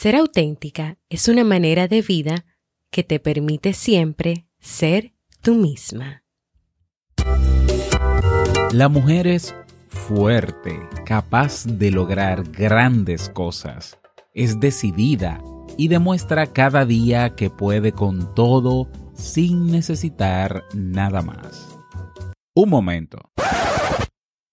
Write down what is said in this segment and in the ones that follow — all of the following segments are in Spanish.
Ser auténtica es una manera de vida que te permite siempre ser tú misma. La mujer es fuerte, capaz de lograr grandes cosas. Es decidida y demuestra cada día que puede con todo sin necesitar nada más. Un momento.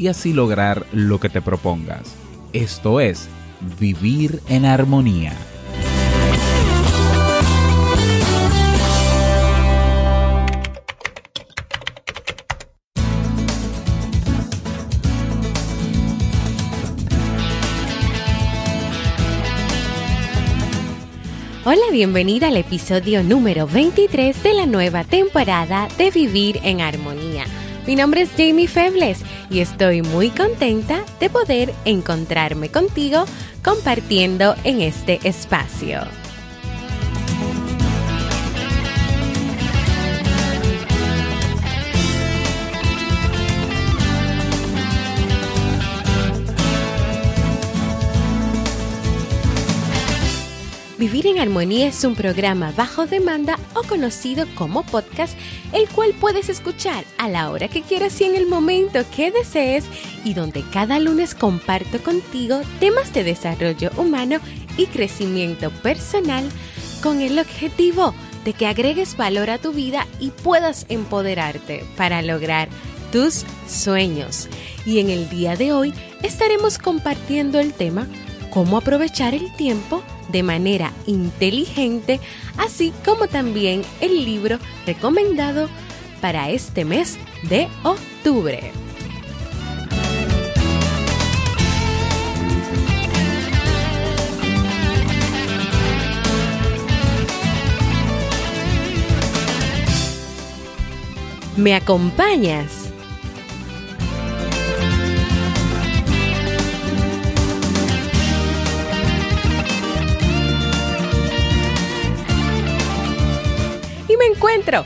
y así lograr lo que te propongas. Esto es vivir en armonía. Hola, bienvenida al episodio número 23 de la nueva temporada de Vivir en Armonía. Mi nombre es Jamie Febles y estoy muy contenta de poder encontrarme contigo compartiendo en este espacio. Vivir en Armonía es un programa bajo demanda o conocido como podcast, el cual puedes escuchar a la hora que quieras y en el momento que desees y donde cada lunes comparto contigo temas de desarrollo humano y crecimiento personal con el objetivo de que agregues valor a tu vida y puedas empoderarte para lograr tus sueños. Y en el día de hoy estaremos compartiendo el tema cómo aprovechar el tiempo de manera inteligente, así como también el libro recomendado para este mes de octubre. ¿Me acompañas? Encuentro.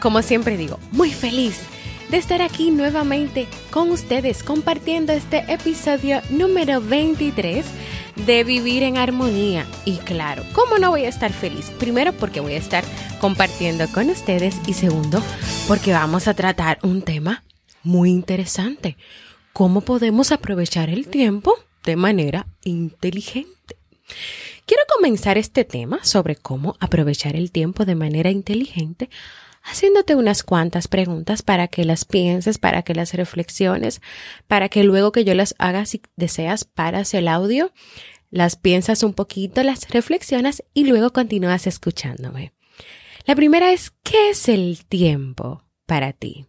Como siempre digo, muy feliz de estar aquí nuevamente con ustedes compartiendo este episodio número 23 de Vivir en Armonía. Y claro, ¿cómo no voy a estar feliz? Primero porque voy a estar compartiendo con ustedes y segundo porque vamos a tratar un tema muy interesante. ¿Cómo podemos aprovechar el tiempo de manera inteligente? Quiero comenzar este tema sobre cómo aprovechar el tiempo de manera inteligente haciéndote unas cuantas preguntas para que las pienses, para que las reflexiones, para que luego que yo las haga, si deseas, paras el audio, las piensas un poquito, las reflexionas y luego continúas escuchándome. La primera es, ¿qué es el tiempo para ti?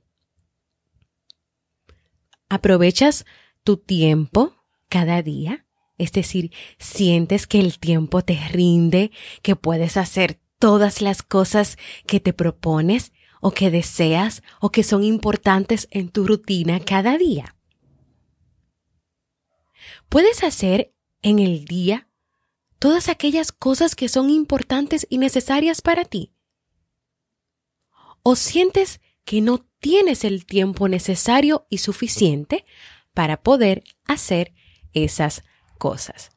¿Aprovechas tu tiempo cada día? Es decir, sientes que el tiempo te rinde, que puedes hacer todas las cosas que te propones o que deseas o que son importantes en tu rutina cada día. Puedes hacer en el día todas aquellas cosas que son importantes y necesarias para ti. O sientes que no tienes el tiempo necesario y suficiente para poder hacer esas cosas.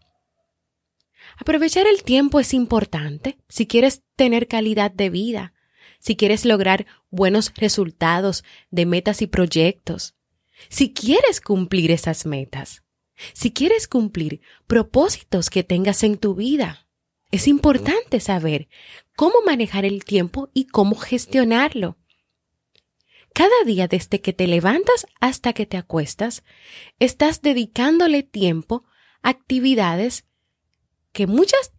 Aprovechar el tiempo es importante si quieres tener calidad de vida, si quieres lograr buenos resultados de metas y proyectos, si quieres cumplir esas metas, si quieres cumplir propósitos que tengas en tu vida. Es importante saber cómo manejar el tiempo y cómo gestionarlo. Cada día desde que te levantas hasta que te acuestas, estás dedicándole tiempo actividades que muchas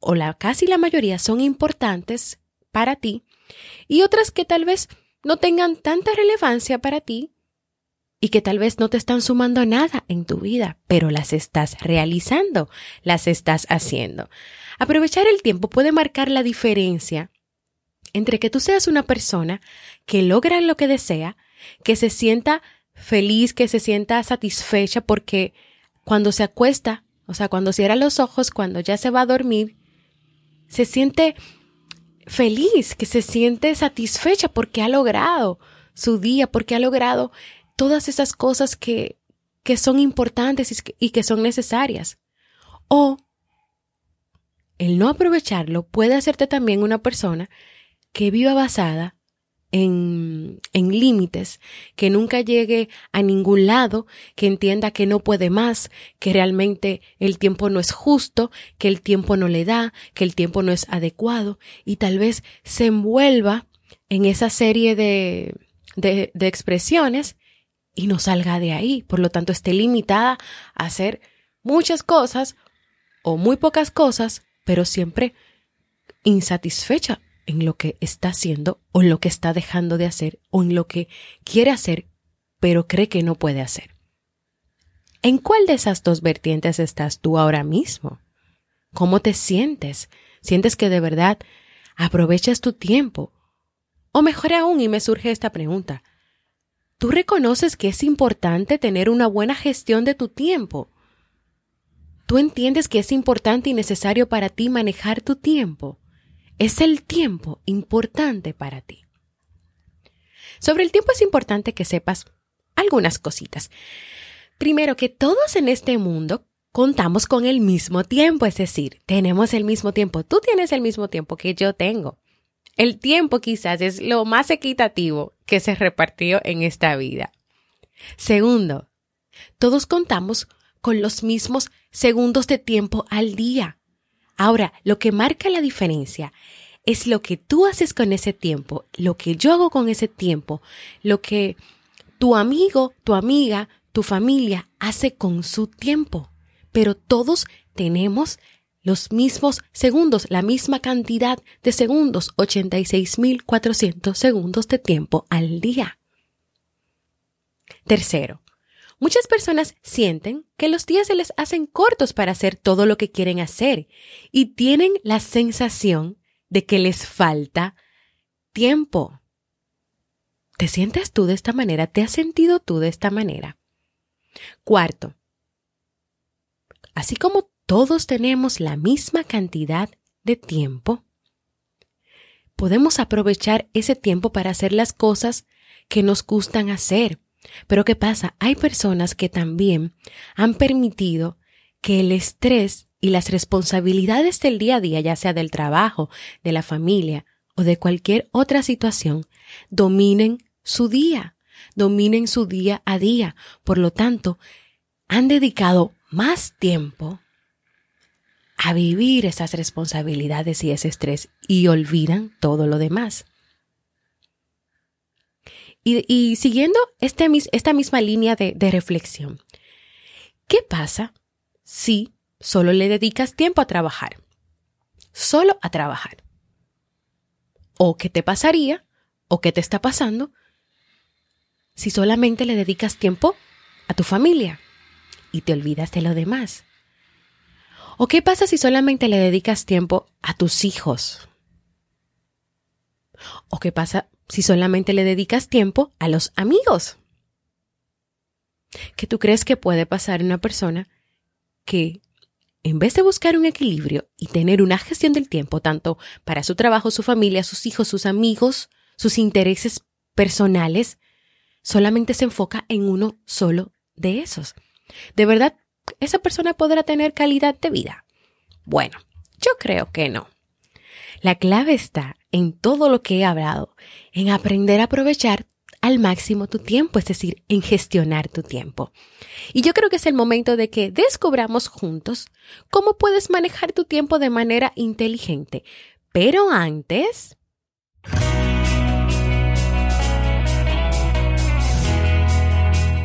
o la casi la mayoría son importantes para ti y otras que tal vez no tengan tanta relevancia para ti, y que tal vez no te están sumando nada en tu vida, pero las estás realizando, las estás haciendo. Aprovechar el tiempo puede marcar la diferencia entre que tú seas una persona que logra lo que desea, que se sienta feliz, que se sienta satisfecha porque cuando se acuesta, o sea, cuando cierra los ojos, cuando ya se va a dormir, se siente feliz, que se siente satisfecha porque ha logrado su día, porque ha logrado todas esas cosas que, que son importantes y que son necesarias. O el no aprovecharlo puede hacerte también una persona que viva basada en, límites, que nunca llegue a ningún lado, que entienda que no puede más, que realmente el tiempo no es justo, que el tiempo no le da, que el tiempo no es adecuado, y tal vez se envuelva en esa serie de, de expresiones y no salga de ahí. Por lo tanto, esté limitada a hacer muchas cosas o muy pocas cosas, pero siempre insatisfecha en lo que está haciendo o en lo que está dejando de hacer o en lo que quiere hacer pero cree que no puede hacer. ¿En cuál de esas dos vertientes estás tú ahora mismo? ¿Cómo te sientes? ¿Sientes que de verdad aprovechas tu tiempo? O mejor aún, y me surge esta pregunta, ¿tú reconoces que es importante tener una buena gestión de tu tiempo? ¿Tú entiendes que es importante y necesario para ti manejar tu tiempo? ¿Es el tiempo importante para ti? Sobre el tiempo es importante que sepas algunas cositas. Primero, que todos en este mundo contamos con el mismo tiempo, es decir, tenemos el mismo tiempo. Tú tienes el mismo tiempo que yo tengo. El tiempo quizás es lo más equitativo que se repartió en esta vida. Segundo, todos contamos con los mismos segundos de tiempo al día. Ahora, lo que marca la diferencia es lo que tú haces con ese tiempo, lo que yo hago con ese tiempo, lo que tu amigo, tu amiga, tu familia hace con su tiempo. Pero todos tenemos los mismos segundos, la misma cantidad de segundos, 86.400 segundos de tiempo al día. Tercero, Muchas personas sienten que los días se les hacen cortos para hacer todo lo que quieren hacer y tienen la sensación de que les falta tiempo. ¿Te sientes tú de esta manera? ¿Te has sentido tú de esta manera? Cuarto, así como todos tenemos la misma cantidad de tiempo, podemos aprovechar ese tiempo para hacer las cosas que nos gustan hacer, pero ¿qué pasa? Hay personas que también han permitido que el estrés y las responsabilidades del día a día, ya sea del trabajo, de la familia o de cualquier otra situación, dominen su día, dominen su día a día. Por lo tanto, han dedicado más tiempo a vivir esas responsabilidades y ese estrés y olvidan todo lo demás. Y, siguiendo este, esta misma línea de, de reflexión, ¿qué pasa si solo le dedicas tiempo a trabajar? Solo a trabajar. ¿O qué te pasaría? ¿O qué te está pasando? Si solamente le dedicas tiempo a tu familia y te olvidas de lo demás. ¿O qué pasa si solamente le dedicas tiempo a tus hijos? ¿O qué pasa si solamente le dedicas tiempo a los amigos? ¿Qué tú crees que puede pasar en una persona que en vez de buscar un equilibrio y tener una gestión del tiempo tanto para su trabajo, su familia, sus hijos, sus amigos, sus intereses personales, solamente se enfoca en uno solo de esos? ¿De verdad esa persona podrá tener calidad de vida? Bueno, yo creo que no. La clave está en todo lo que he hablado, en aprender a aprovechar al máximo tu tiempo, es decir, en gestionar tu tiempo. Y yo creo que es el momento de que descubramos juntos cómo puedes manejar tu tiempo de manera inteligente. Pero antes...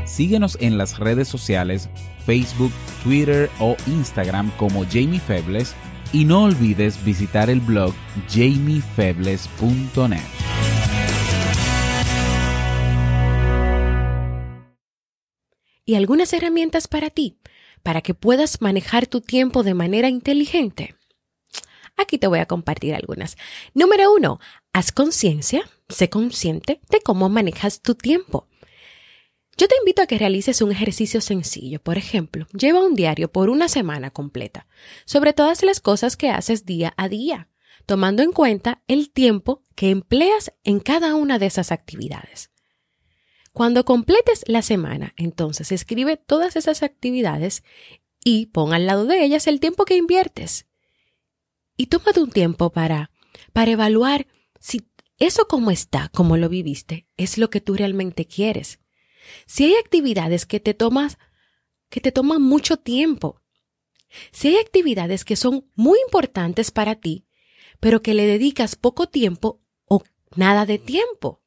Síguenos en las redes sociales, Facebook, Twitter o Instagram como Jamie Febles y no olvides visitar el blog jamiefebles.net. y algunas herramientas para ti, para que puedas manejar tu tiempo de manera inteligente. Aquí te voy a compartir algunas. Número uno, haz conciencia, sé consciente de cómo manejas tu tiempo. Yo te invito a que realices un ejercicio sencillo. Por ejemplo, lleva un diario por una semana completa sobre todas las cosas que haces día a día, tomando en cuenta el tiempo que empleas en cada una de esas actividades. Cuando completes la semana, entonces escribe todas esas actividades y pon al lado de ellas el tiempo que inviertes y tómate un tiempo para, para evaluar si eso como está, como lo viviste, es lo que tú realmente quieres. Si hay actividades que te tomas, que te toman mucho tiempo. Si hay actividades que son muy importantes para ti, pero que le dedicas poco tiempo o nada de tiempo.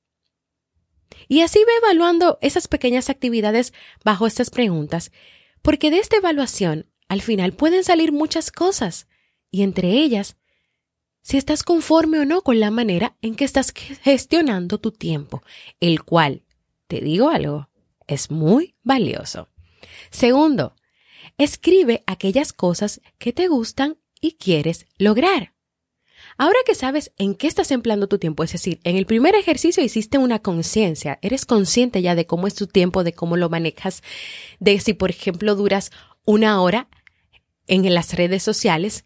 Y así ve evaluando esas pequeñas actividades bajo estas preguntas, porque de esta evaluación al final pueden salir muchas cosas y entre ellas, si estás conforme o no con la manera en que estás gestionando tu tiempo, el cual, te digo algo, es muy valioso. Segundo, escribe aquellas cosas que te gustan y quieres lograr. Ahora que sabes en qué estás empleando tu tiempo, es decir, en el primer ejercicio hiciste una conciencia, eres consciente ya de cómo es tu tiempo, de cómo lo manejas, de si, por ejemplo, duras una hora en las redes sociales,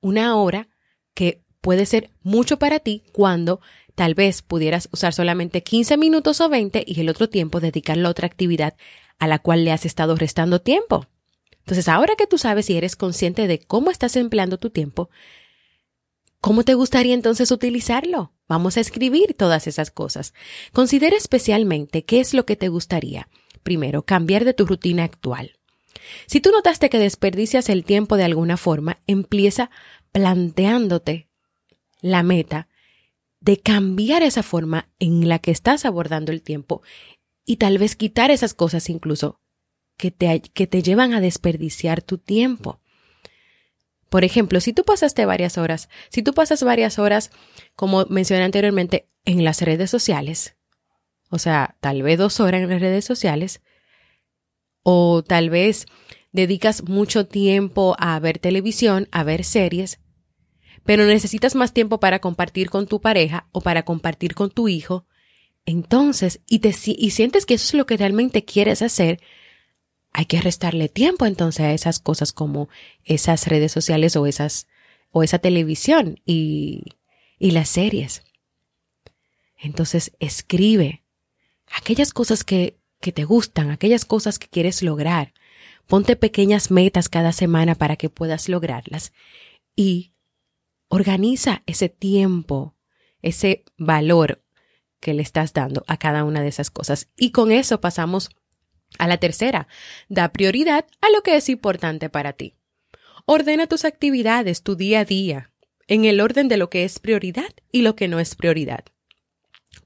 una hora que puede ser mucho para ti cuando tal vez pudieras usar solamente 15 minutos o 20 y el otro tiempo dedicarlo a otra actividad a la cual le has estado restando tiempo. Entonces, ahora que tú sabes y eres consciente de cómo estás empleando tu tiempo, ¿cómo te gustaría entonces utilizarlo? Vamos a escribir todas esas cosas. Considera especialmente qué es lo que te gustaría. Primero, cambiar de tu rutina actual. Si tú notaste que desperdicias el tiempo de alguna forma, empieza planteándote la meta de cambiar esa forma en la que estás abordando el tiempo y tal vez quitar esas cosas incluso que te, que te llevan a desperdiciar tu tiempo. Por ejemplo, si tú pasaste varias horas, si tú pasas varias horas, como mencioné anteriormente, en las redes sociales, o sea, tal vez dos horas en las redes sociales, o tal vez dedicas mucho tiempo a ver televisión, a ver series, pero necesitas más tiempo para compartir con tu pareja o para compartir con tu hijo, entonces, y, te, y sientes que eso es lo que realmente quieres hacer, hay que restarle tiempo entonces a esas cosas como esas redes sociales o esas o esa televisión y, y las series. Entonces escribe aquellas cosas que que te gustan, aquellas cosas que quieres lograr. Ponte pequeñas metas cada semana para que puedas lograrlas y organiza ese tiempo, ese valor que le estás dando a cada una de esas cosas. Y con eso pasamos a la tercera. Da prioridad a lo que es importante para ti. Ordena tus actividades, tu día a día, en el orden de lo que es prioridad y lo que no es prioridad.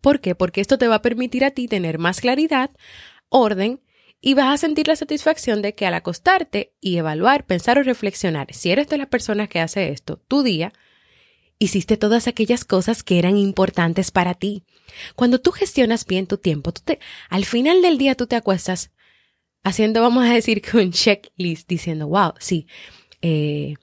¿Por qué? Porque esto te va a permitir a ti tener más claridad, orden y vas a sentir la satisfacción de que al acostarte y evaluar, pensar o reflexionar, si eres de las personas que hace esto, tu día, hiciste todas aquellas cosas que eran importantes para ti. Cuando tú gestionas bien tu tiempo, tú te, al final del día tú te acuestas haciendo, vamos a decir, que un checklist diciendo, wow, sí, eh,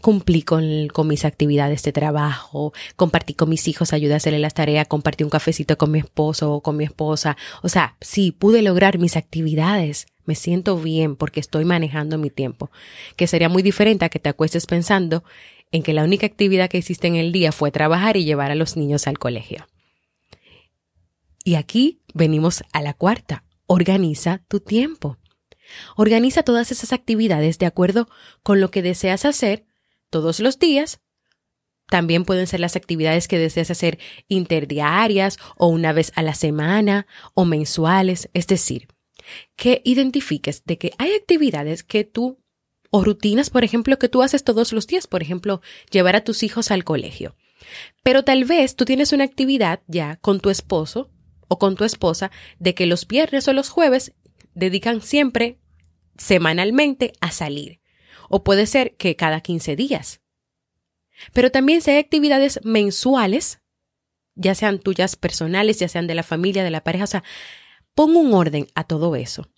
cumplí con, con, mis actividades de trabajo, compartí con mis hijos, ayudé a hacerle las tareas, compartí un cafecito con mi esposo o con mi esposa. O sea, sí, pude lograr mis actividades. Me siento bien porque estoy manejando mi tiempo. Que sería muy diferente a que te acuestes pensando en que la única actividad que hiciste en el día fue trabajar y llevar a los niños al colegio. Y aquí venimos a la cuarta. Organiza tu tiempo. Organiza todas esas actividades de acuerdo con lo que deseas hacer todos los días. También pueden ser las actividades que deseas hacer interdiarias o una vez a la semana o mensuales, es decir, que identifiques de que hay actividades que tú o rutinas, por ejemplo, que tú haces todos los días, por ejemplo, llevar a tus hijos al colegio. Pero tal vez tú tienes una actividad ya con tu esposo o con tu esposa de que los viernes o los jueves dedican siempre semanalmente a salir o puede ser que cada 15 días. Pero también si hay actividades mensuales, ya sean tuyas personales, ya sean de la familia, de la pareja, o sea, pon un orden a todo eso.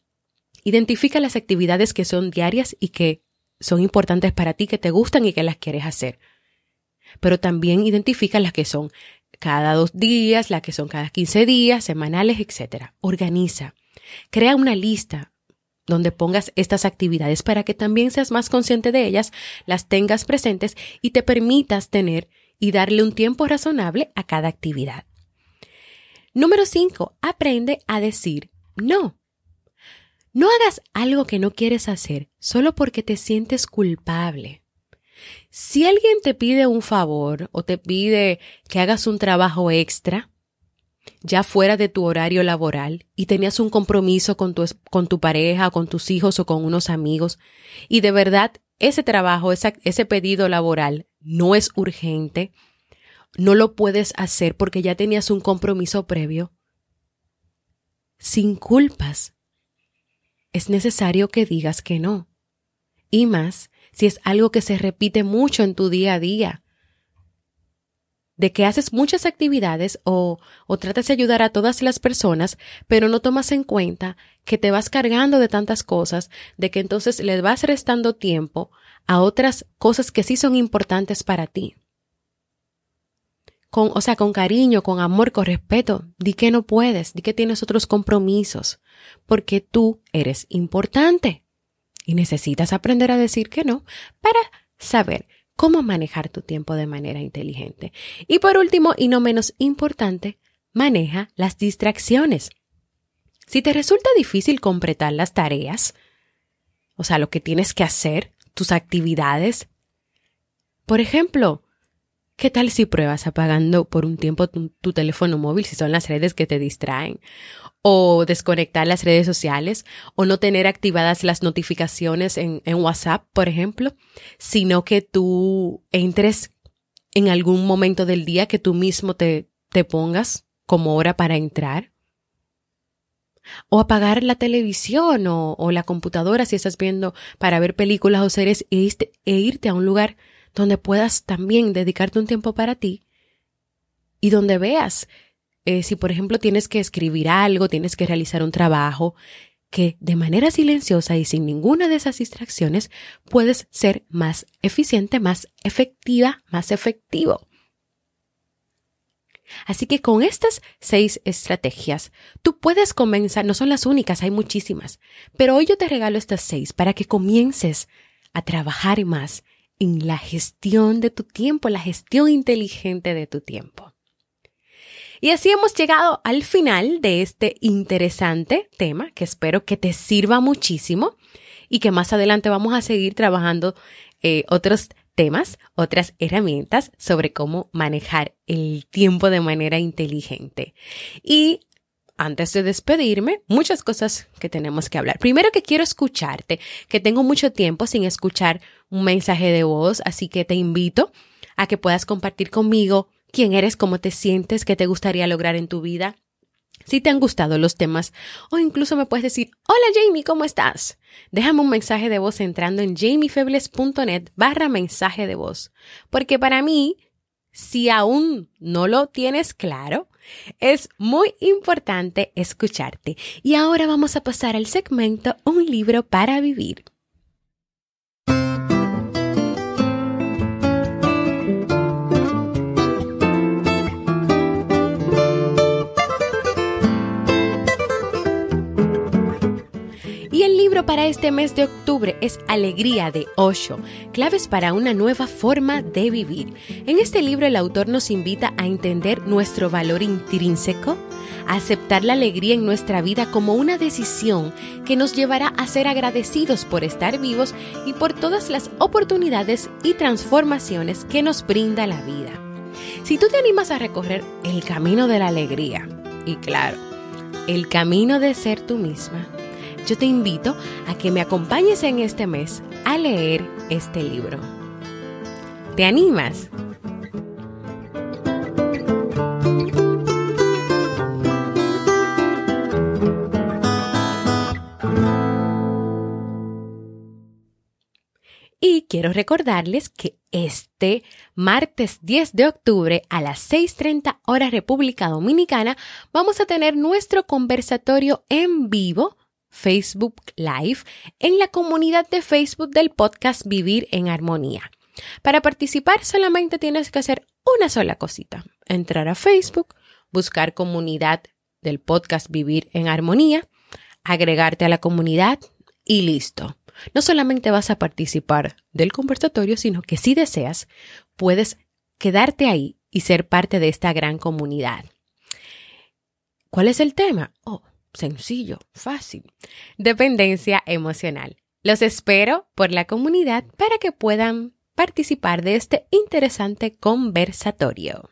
Identifica las actividades que son diarias y que son importantes para ti, que te gustan y que las quieres hacer. Pero también identifica las que son cada dos días, las que son cada 15 días, semanales, etc. Organiza. Crea una lista donde pongas estas actividades para que también seas más consciente de ellas, las tengas presentes y te permitas tener y darle un tiempo razonable a cada actividad. Número 5. Aprende a decir no. No hagas algo que no quieres hacer solo porque te sientes culpable. Si alguien te pide un favor o te pide que hagas un trabajo extra, ya fuera de tu horario laboral y tenías un compromiso con tu, con tu pareja, con tus hijos o con unos amigos, y de verdad ese trabajo, ese pedido laboral no es urgente, no lo puedes hacer porque ya tenías un compromiso previo, sin culpas, es necesario que digas que no. Y más si es algo que se repite mucho en tu día a día de que haces muchas actividades o, o tratas de ayudar a todas las personas, pero no tomas en cuenta que te vas cargando de tantas cosas, de que entonces le vas restando tiempo a otras cosas que sí son importantes para ti. Con, o sea, con cariño, con amor, con respeto, di que no puedes, di que tienes otros compromisos, porque tú eres importante y necesitas aprender a decir que no para saber cómo manejar tu tiempo de manera inteligente. Y por último, y no menos importante, maneja las distracciones. Si te resulta difícil completar las tareas, o sea, lo que tienes que hacer, tus actividades, por ejemplo, ¿qué tal si pruebas apagando por un tiempo tu, teléfono móvil si son las redes que te distraen? o desconectar las redes sociales o no tener activadas las notificaciones en, WhatsApp, por ejemplo, sino que tú entres en algún momento del día que tú mismo te, te pongas como hora para entrar. O apagar la televisión o, la computadora si estás viendo para ver películas o series e irte a un lugar donde puedas también dedicarte un tiempo para ti y donde veas eh, si por ejemplo tienes que escribir algo, tienes que realizar un trabajo, que de manera silenciosa y sin ninguna de esas distracciones puedes ser más eficiente, más efectiva, más efectivo. Así que con estas seis estrategias, tú puedes comenzar, no son las únicas, hay muchísimas, pero hoy yo te regalo estas seis para que comiences a trabajar más la gestión de tu tiempo, la gestión inteligente de tu tiempo. Y así hemos llegado al final de este interesante tema que espero que te sirva muchísimo y que más adelante vamos a seguir trabajando eh, otros temas, otras herramientas sobre cómo manejar el tiempo de manera inteligente. Y antes de despedirme, muchas cosas que tenemos que hablar. Primero que quiero escucharte, que tengo mucho tiempo sin escuchar un mensaje de voz, así que te invito a que puedas compartir conmigo quién eres, cómo te sientes, qué te gustaría lograr en tu vida. Si te han gustado los temas o incluso me puedes decir, hola Jamie, ¿cómo estás? Déjame un mensaje de voz entrando en jamiefebles.net barra mensaje de voz. Porque para mí, si aún no lo tienes claro, es muy importante escucharte. Y ahora vamos a pasar al segmento Un libro para vivir. Para este mes de octubre es Alegría de Osho, claves para una nueva forma de vivir. En este libro el autor nos invita a entender nuestro valor intrínseco, a aceptar la alegría en nuestra vida como una decisión que nos llevará a ser agradecidos por estar vivos y por todas las oportunidades y transformaciones que nos brinda la vida. Si tú te animas a recorrer el camino de la alegría, y claro, el camino de ser tú misma, yo te invito a que me acompañes en este mes a leer este libro. ¿Te animas? Y quiero recordarles que este martes 10 de octubre a las 6.30 horas República Dominicana vamos a tener nuestro conversatorio en vivo Facebook Live en la comunidad de Facebook del podcast Vivir en Armonía. Para participar solamente tienes que hacer una sola cosita, entrar a Facebook, buscar comunidad del podcast Vivir en Armonía, agregarte a la comunidad y listo. No solamente vas a participar del conversatorio, sino que si deseas, puedes quedarte ahí y ser parte de esta gran comunidad. ¿Cuál es el tema? Oh, sencillo, fácil. Dependencia emocional. Los espero por la comunidad para que puedan participar de este interesante conversatorio.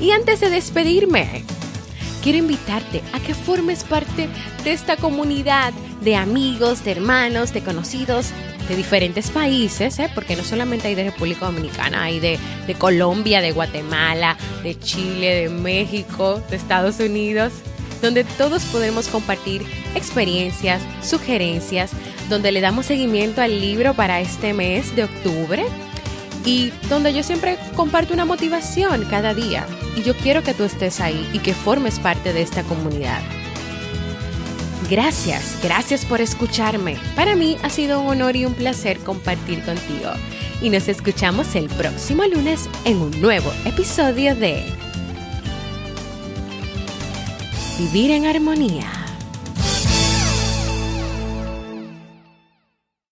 Y antes de despedirme, quiero invitarte a que formes parte de esta comunidad de amigos, de hermanos, de conocidos de diferentes países, ¿eh? porque no solamente hay de República Dominicana, hay de, de Colombia, de Guatemala, de Chile, de México, de Estados Unidos, donde todos podemos compartir experiencias, sugerencias, donde le damos seguimiento al libro para este mes de octubre y donde yo siempre comparto una motivación cada día. Y yo quiero que tú estés ahí y que formes parte de esta comunidad. Gracias, gracias por escucharme. Para mí ha sido un honor y un placer compartir contigo. Y nos escuchamos el próximo lunes en un nuevo episodio de Vivir en Armonía.